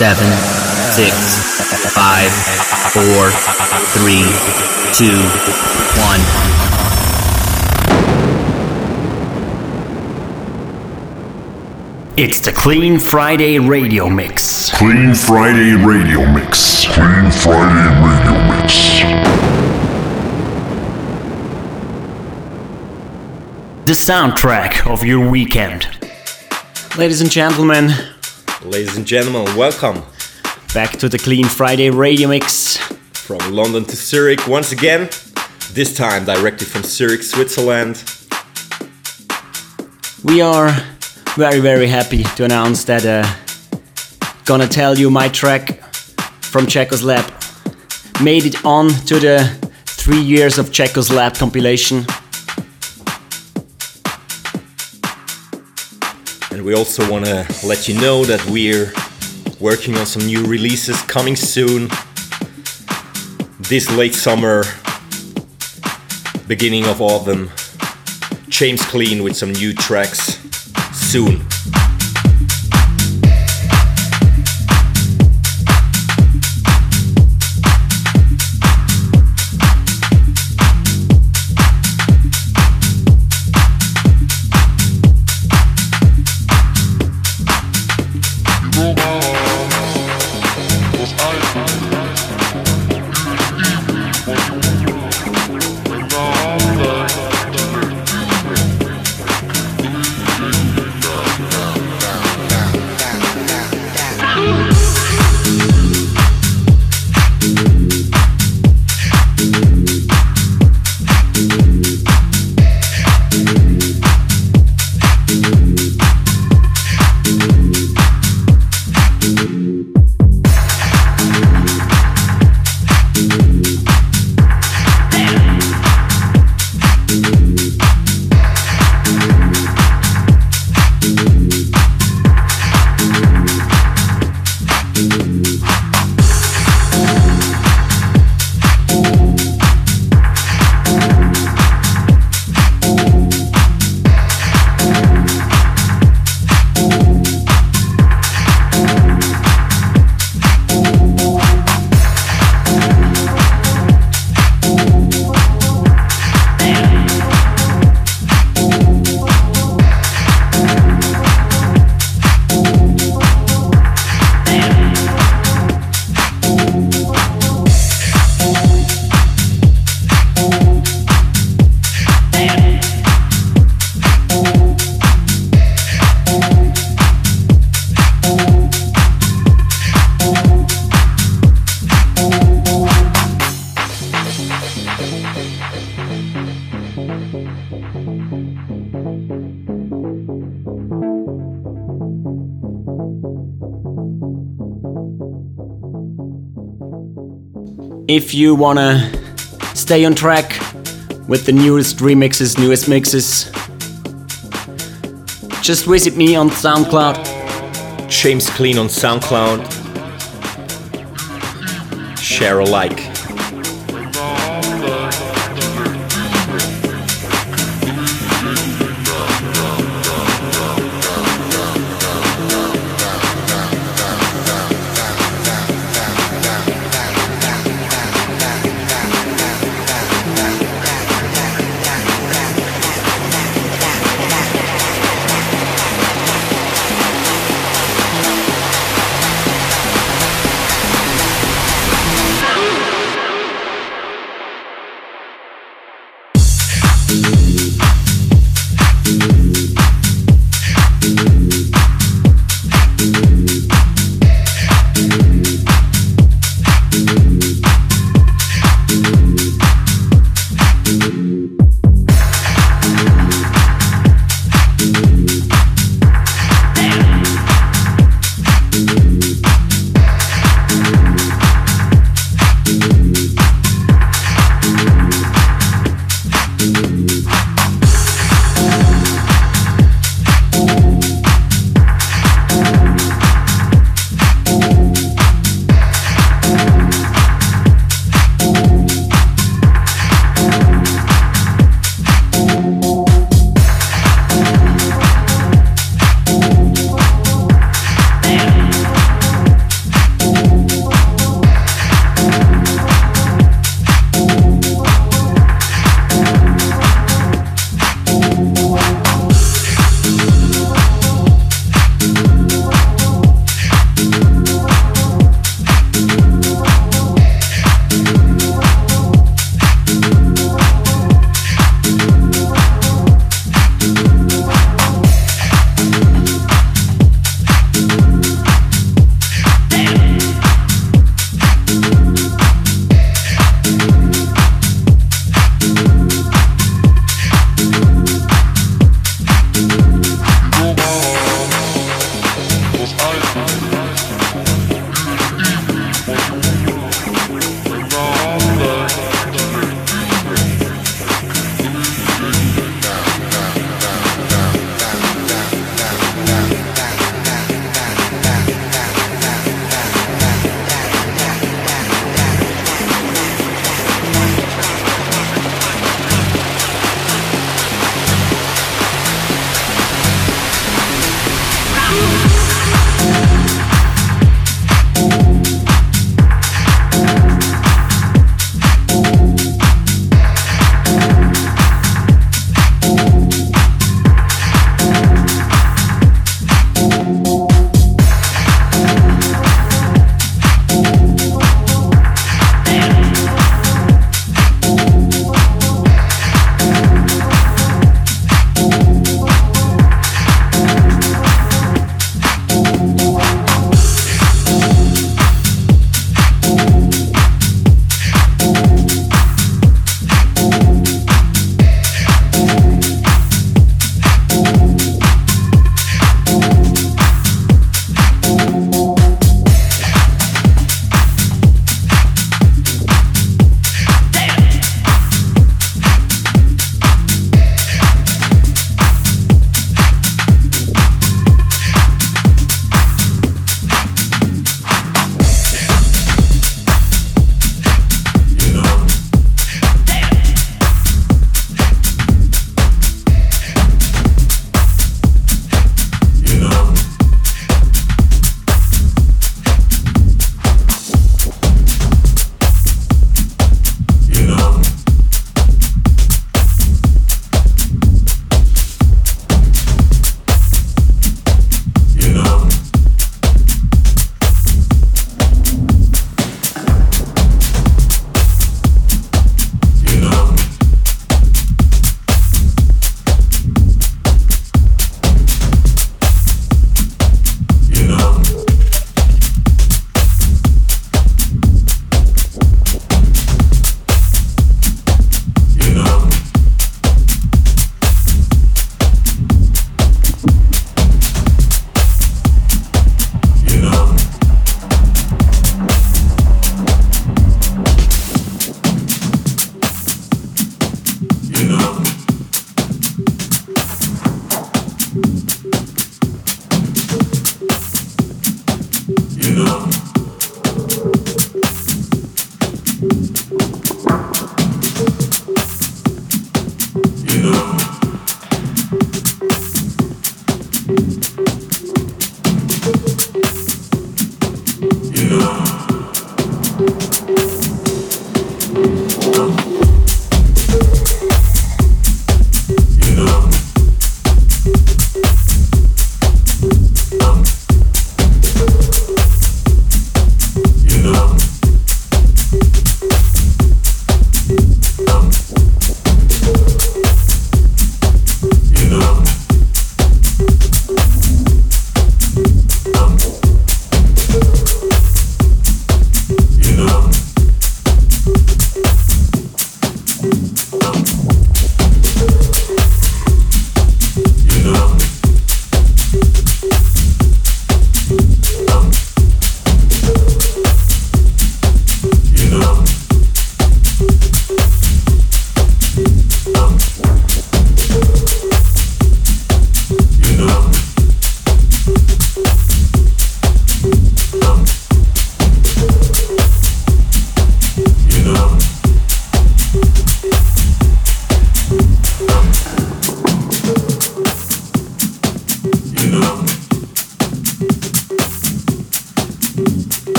seven, six, five, four, three, two, one. It's the Clean Friday Radio Mix. Clean Friday Radio Mix. Clean Friday Radio Mix. The soundtrack of your weekend. Ladies and gentlemen, Ladies and gentlemen, welcome back to the Clean Friday Radio Mix. from London to Zurich once again. This time directly from Zurich, Switzerland. We are very, very happy to announce that uh, gonna tell you my track from Checo's Lab made it on to the three years of Checo's Lab compilation. And we also want to let you know that we're working on some new releases coming soon. This late summer, beginning of autumn. James Clean with some new tracks soon. If you wanna stay on track with the newest remixes, newest mixes, just visit me on SoundCloud. James Clean on SoundCloud. Share alike.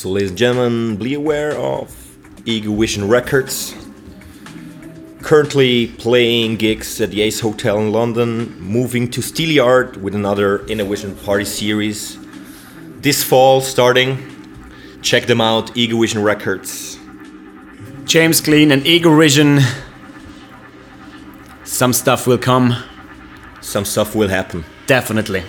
Also, ladies and gentlemen, be aware of Ego Vision Records. Currently playing gigs at the Ace Hotel in London, moving to Steelyard with another Innovision Party series. This fall starting. Check them out, Ego Vision Records. James Clean and Ego Vision. Some stuff will come. Some stuff will happen. Definitely.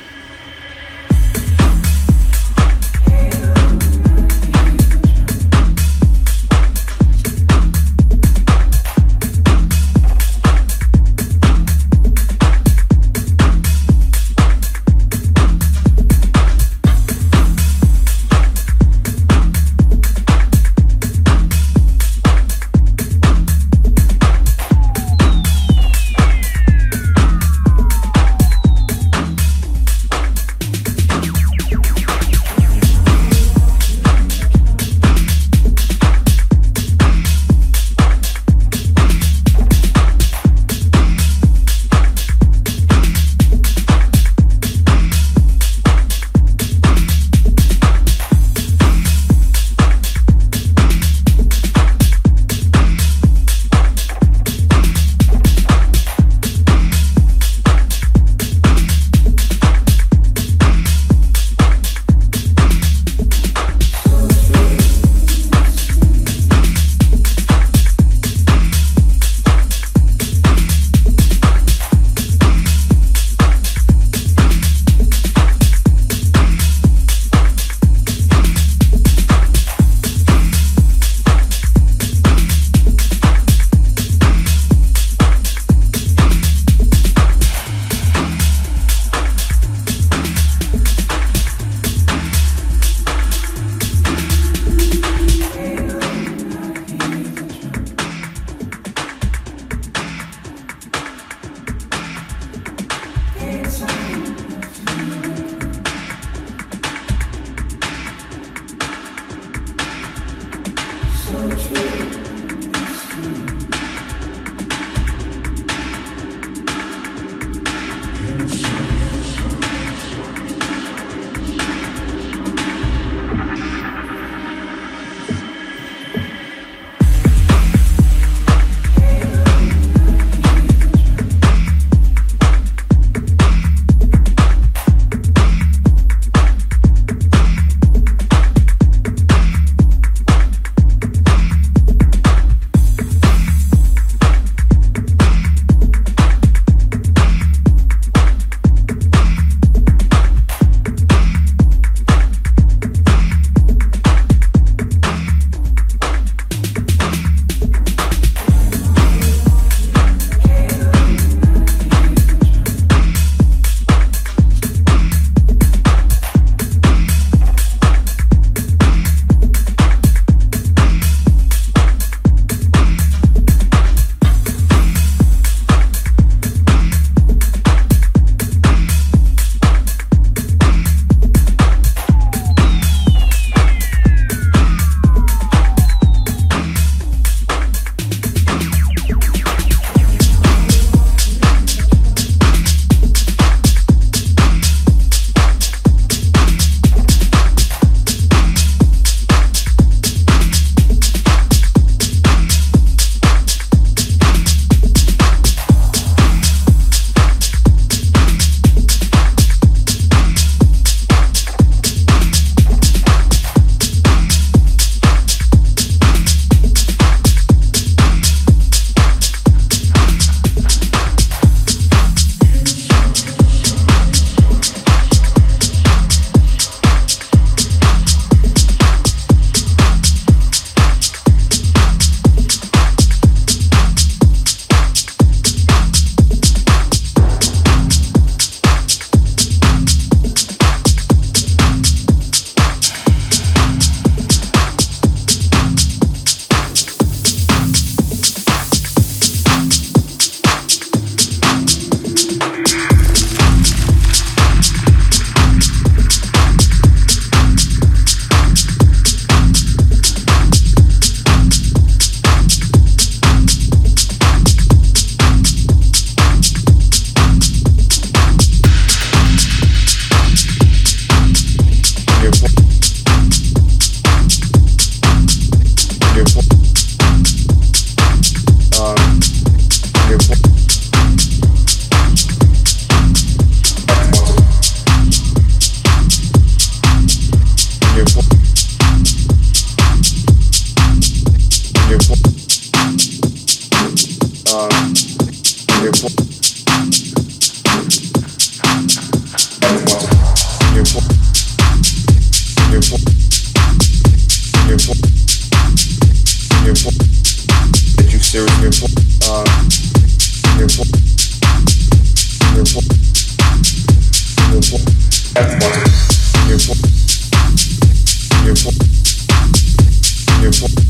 Before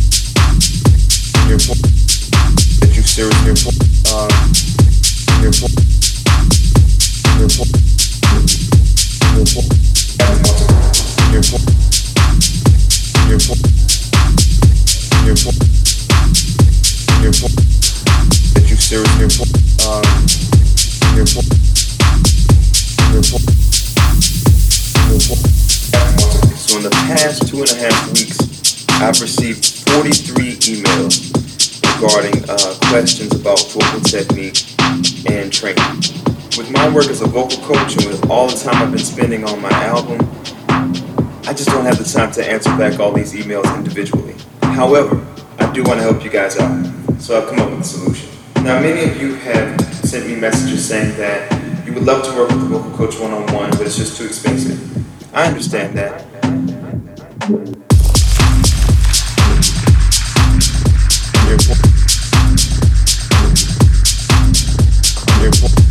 questions about vocal technique and training. With my work as a vocal coach and with all the time I've been spending on my album, I just don't have the time to answer back all these emails individually. However, I do want to help you guys out, so I've come up with a solution. Now, many of you have sent me messages saying that you would love to work with a vocal coach one on one, but it's just too expensive. I understand that. it.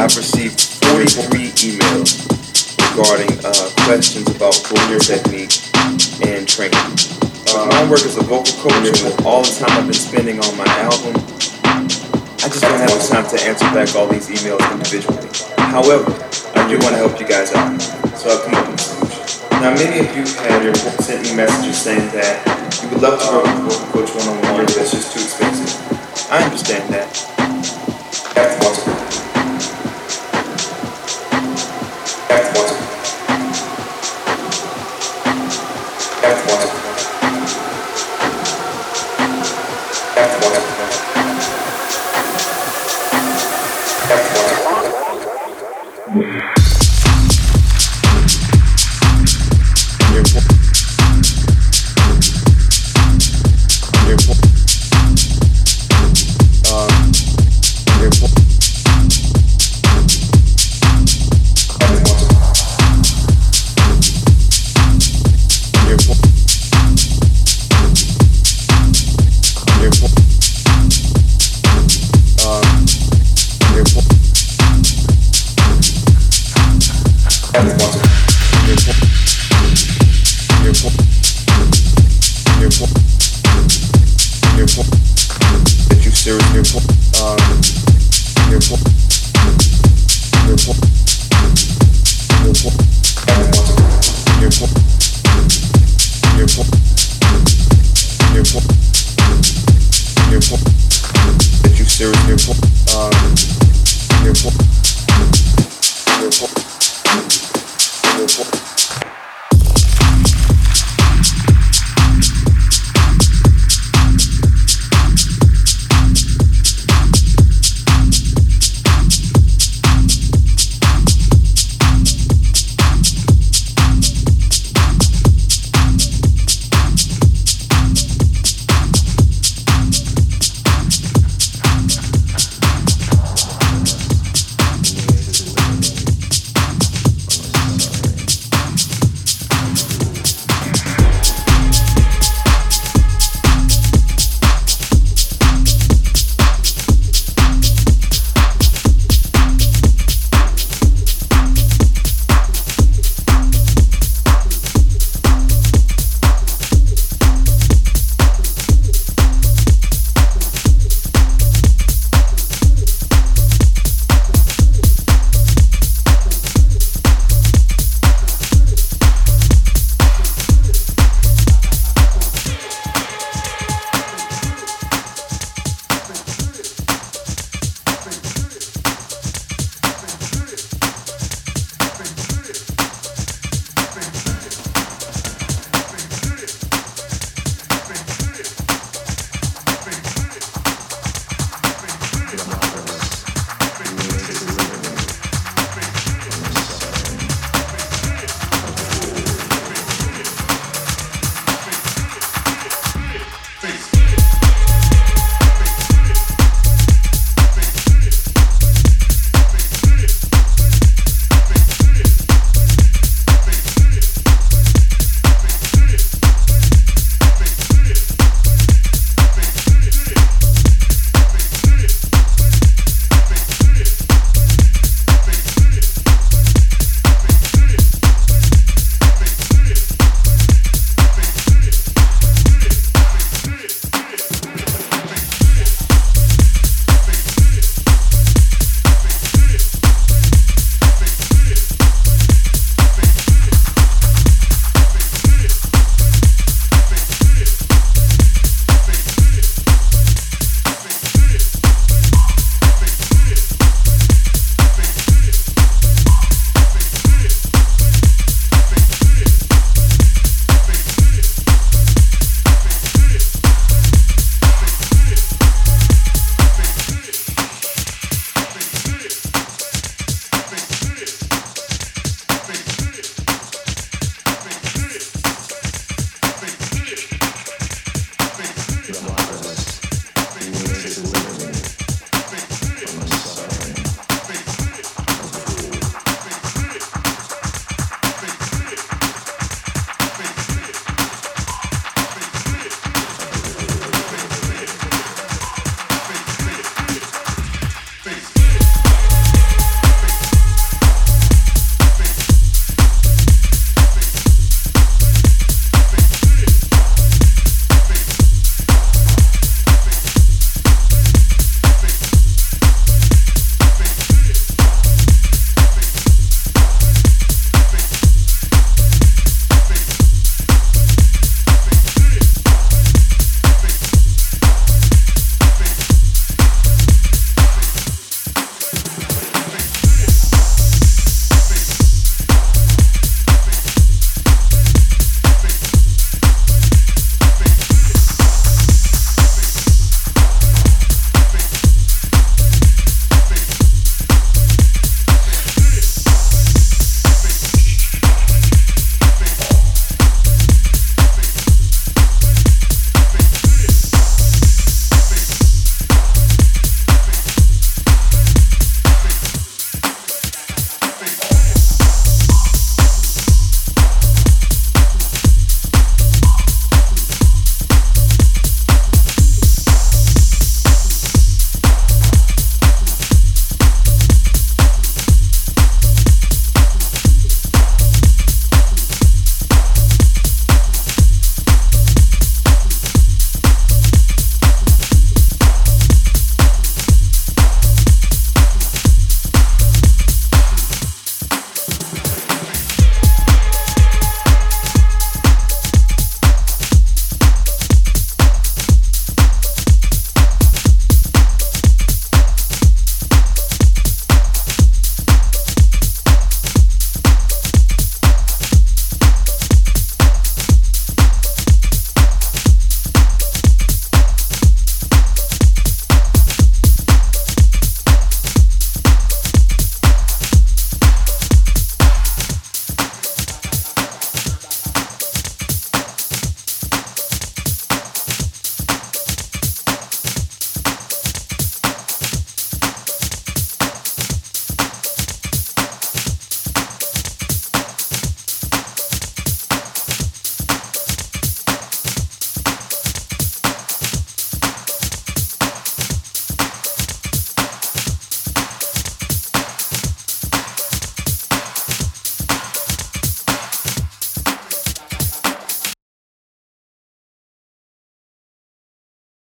I've received 43 emails regarding uh, questions about vocal technique and training. Uh, my work as a vocal coach and with all the time I've been spending on my album, I just don't have the time to answer back all these emails individually. However, I do want to help you guys out, so I've come up with a solution. Now, many of you have your, sent me messages saying that you would love to work with a vocal coach one-on-one, but it's just too expensive. I understand that. That's more that you um,